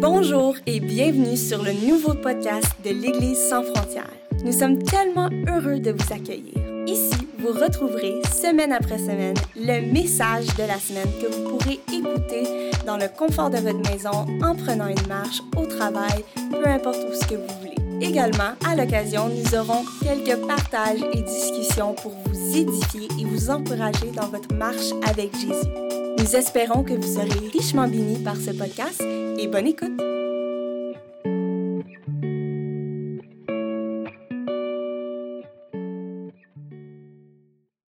Bonjour et bienvenue sur le nouveau podcast de l'Église sans frontières. Nous sommes tellement heureux de vous accueillir. Ici, vous retrouverez semaine après semaine le message de la semaine que vous pourrez écouter dans le confort de votre maison en prenant une marche au travail, peu importe où ce que vous voulez. Également, à l'occasion, nous aurons quelques partages et discussions pour vous édifier et vous encourager dans votre marche avec Jésus. Nous espérons que vous serez richement bénis par ce podcast et bonne écoute.